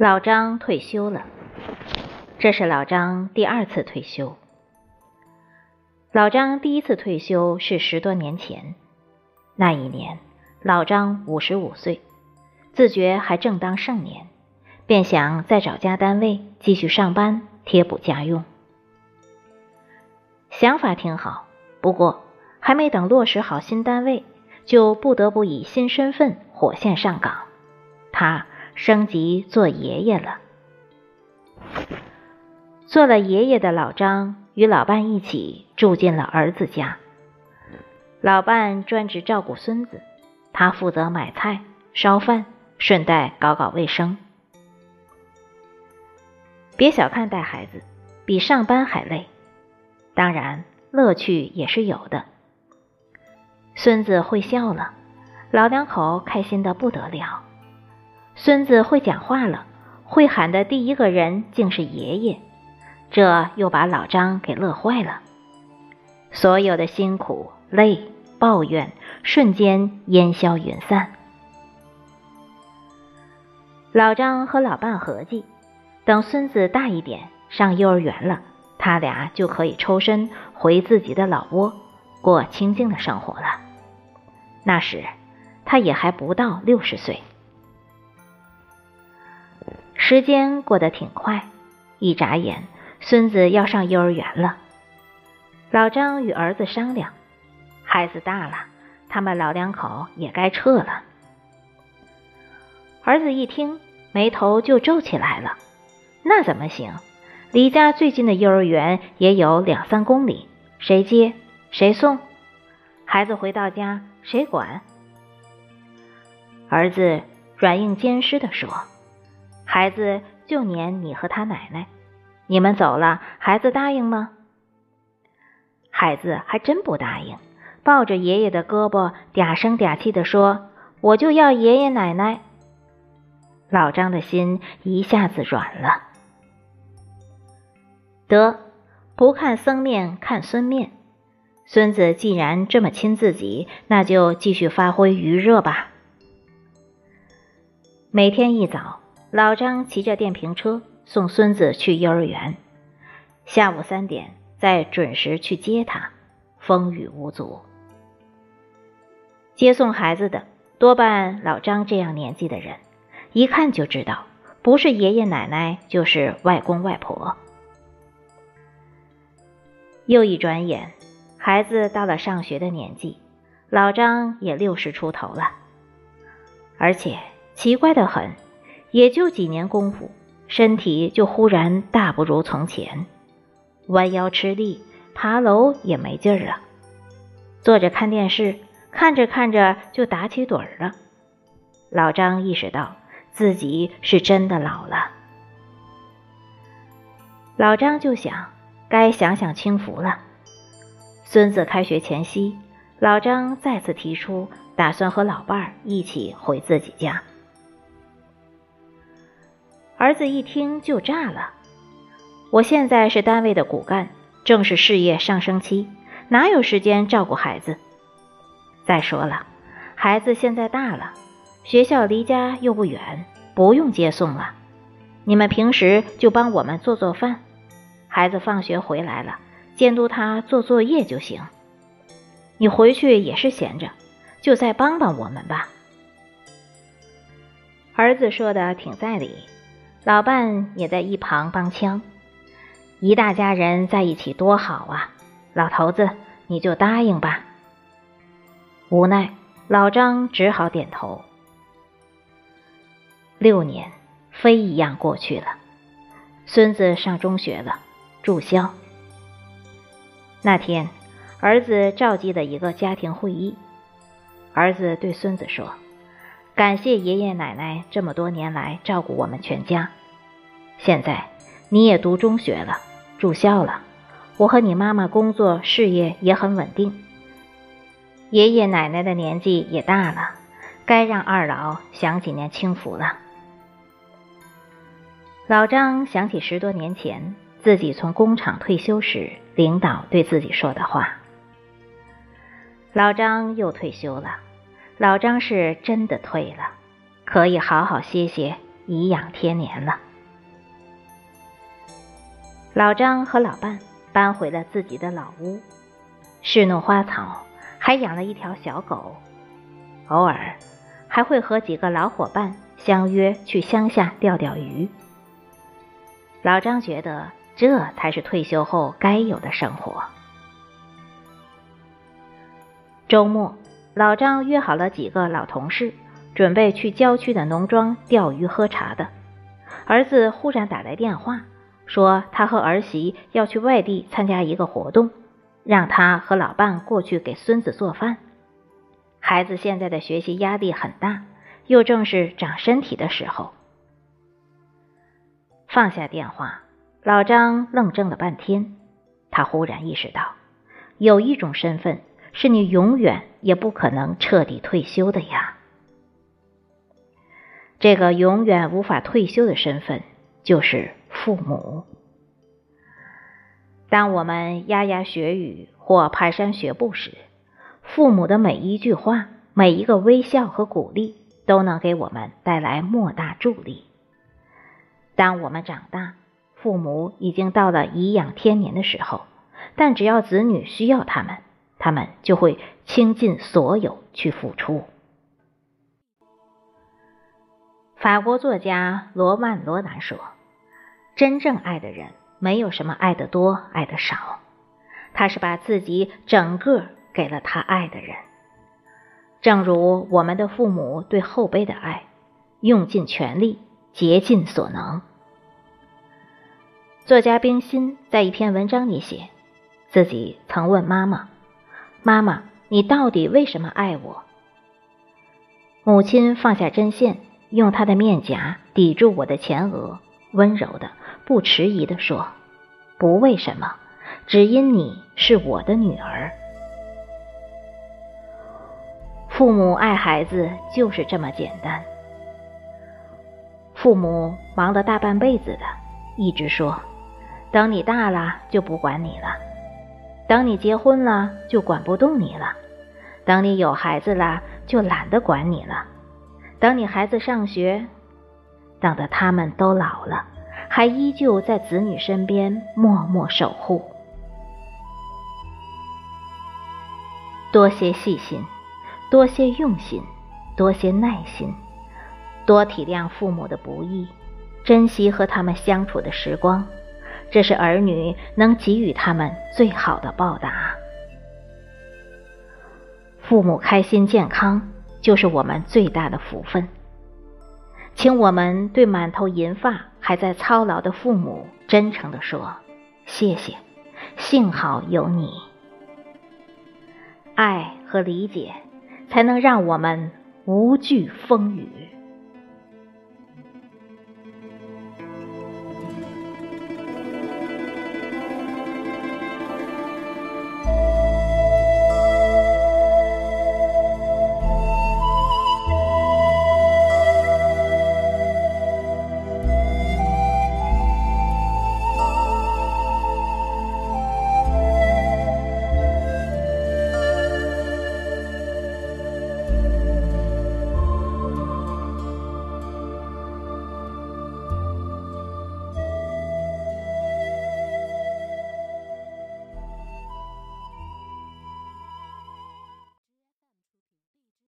老张退休了，这是老张第二次退休。老张第一次退休是十多年前，那一年老张五十五岁，自觉还正当盛年，便想再找家单位继续上班，贴补家用。想法挺好，不过还没等落实好新单位，就不得不以新身份火线上岗。他。升级做爷爷了，做了爷爷的老张与老伴一起住进了儿子家。老伴专职照顾孙子，他负责买菜、烧饭，顺带搞搞卫生。别小看带孩子，比上班还累，当然乐趣也是有的。孙子会笑了，老两口开心的不得了。孙子会讲话了，会喊的第一个人竟是爷爷，这又把老张给乐坏了。所有的辛苦、累、抱怨瞬间烟消云散。老张和老伴合计，等孙子大一点，上幼儿园了，他俩就可以抽身回自己的老窝，过清静的生活了。那时，他也还不到六十岁。时间过得挺快，一眨眼，孙子要上幼儿园了。老张与儿子商量，孩子大了，他们老两口也该撤了。儿子一听，眉头就皱起来了。那怎么行？离家最近的幼儿园也有两三公里，谁接谁送？孩子回到家谁管？儿子软硬兼施地说。孩子就撵你和他奶奶，你们走了，孩子答应吗？孩子还真不答应，抱着爷爷的胳膊，嗲声嗲气地说：“我就要爷爷奶奶。”老张的心一下子软了。得，不看僧面看孙面，孙子既然这么亲自己，那就继续发挥余热吧。每天一早。老张骑着电瓶车送孙子去幼儿园，下午三点再准时去接他，风雨无阻。接送孩子的多半老张这样年纪的人，一看就知道不是爷爷奶奶就是外公外婆。又一转眼，孩子到了上学的年纪，老张也六十出头了，而且奇怪的很。也就几年功夫，身体就忽然大不如从前，弯腰吃力，爬楼也没劲儿了。坐着看电视，看着看着就打起盹儿了。老张意识到自己是真的老了。老张就想，该享享清福了。孙子开学前夕，老张再次提出，打算和老伴儿一起回自己家。儿子一听就炸了，我现在是单位的骨干，正是事业上升期，哪有时间照顾孩子？再说了，孩子现在大了，学校离家又不远，不用接送了。你们平时就帮我们做做饭，孩子放学回来了，监督他做作业就行。你回去也是闲着，就再帮帮我们吧。儿子说的挺在理。老伴也在一旁帮腔，一大家人在一起多好啊！老头子，你就答应吧。无奈，老张只好点头。六年飞一样过去了，孙子上中学了，住校。那天，儿子召集了一个家庭会议，儿子对孙子说。感谢爷爷奶奶这么多年来照顾我们全家。现在你也读中学了，住校了，我和你妈妈工作事业也很稳定。爷爷奶奶的年纪也大了，该让二老享几年清福了。老张想起十多年前自己从工厂退休时，领导对自己说的话。老张又退休了。老张是真的退了，可以好好歇歇，颐养天年了。老张和老伴搬回了自己的老屋，侍弄花草，还养了一条小狗，偶尔还会和几个老伙伴相约去乡下钓钓鱼。老张觉得这才是退休后该有的生活。周末，老张约好了几个老同事，准备去郊区的农庄钓鱼喝茶的。儿子忽然打来电话。说他和儿媳要去外地参加一个活动，让他和老伴过去给孙子做饭。孩子现在的学习压力很大，又正是长身体的时候。放下电话，老张愣怔了半天，他忽然意识到，有一种身份是你永远也不可能彻底退休的呀。这个永远无法退休的身份，就是。父母，当我们牙牙学语或蹒跚学步时，父母的每一句话、每一个微笑和鼓励，都能给我们带来莫大助力。当我们长大，父母已经到了颐养天年的时候，但只要子女需要他们，他们就会倾尽所有去付出。法国作家罗曼·罗兰说。真正爱的人，没有什么爱得多，爱得少，他是把自己整个给了他爱的人。正如我们的父母对后辈的爱，用尽全力，竭尽所能。作家冰心在一篇文章里写，自己曾问妈妈：“妈妈，你到底为什么爱我？”母亲放下针线，用她的面颊抵住我的前额，温柔的。不迟疑的说：“不为什么，只因你是我的女儿。父母爱孩子就是这么简单。父母忙了大半辈子的，一直说，等你大了就不管你了，等你结婚了就管不动你了，等你有孩子了就懒得管你了，等你孩子上学，等得他们都老了。”还依旧在子女身边默默守护。多些细心，多些用心，多些耐心，多体谅父母的不易，珍惜和他们相处的时光，这是儿女能给予他们最好的报答。父母开心健康，就是我们最大的福分。请我们对满头银发。还在操劳的父母，真诚地说：“谢谢，幸好有你。爱和理解，才能让我们无惧风雨。”